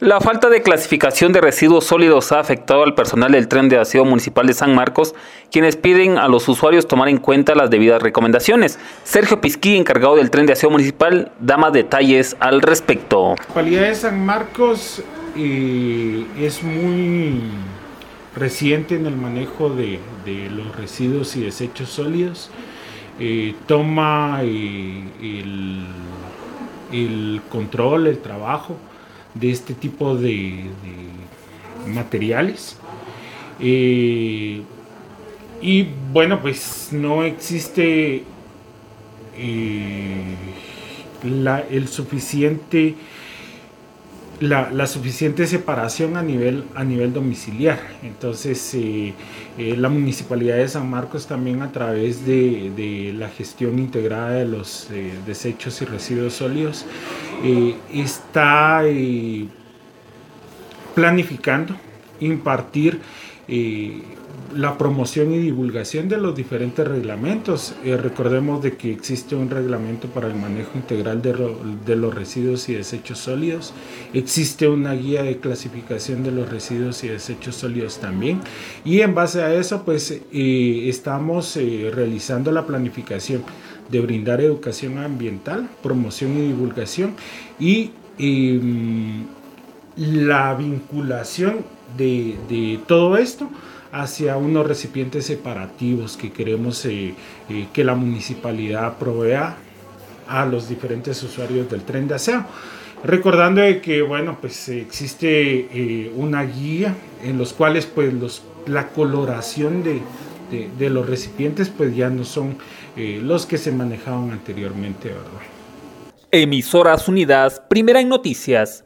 La falta de clasificación de residuos sólidos ha afectado al personal del tren de aseo municipal de San Marcos, quienes piden a los usuarios tomar en cuenta las debidas recomendaciones. Sergio Pisquí, encargado del tren de aseo municipal, da más detalles al respecto. La municipalidad de San Marcos eh, es muy reciente en el manejo de, los residuos y desechos sólidos. Eh, toma eh, el control, el trabajo de este tipo de, materiales. Eh, y bueno, pues no existe eh, el suficiente la, suficiente separación a nivel, a nivel domiciliar. Entonces, eh, eh, la Municipalidad de San Marcos también a través de, la gestión integrada de los eh, desechos y residuos sólidos está planificando impartir la promoción y divulgación de los diferentes reglamentos. Eh, recordemos de que existe un reglamento para el manejo integral de, los residuos y desechos sólidos. Existe una guía de clasificación de los residuos y desechos sólidos también. Y en base a eso, pues eh, estamos eh, realizando la planificación de brindar educación ambiental, promoción y divulgación y em, la vinculación de todo esto hacia unos recipientes separativos que queremos eh, eh, que la municipalidad provea a los diferentes usuarios del tren de aseo. Recordando que, bueno, pues existe eh, una guía en los cuales pues los, la coloración de, de, los recipientes pues ya no son los que se manejaban anteriormente, ¿verdad? Emisoras Unidas, primera en noticias,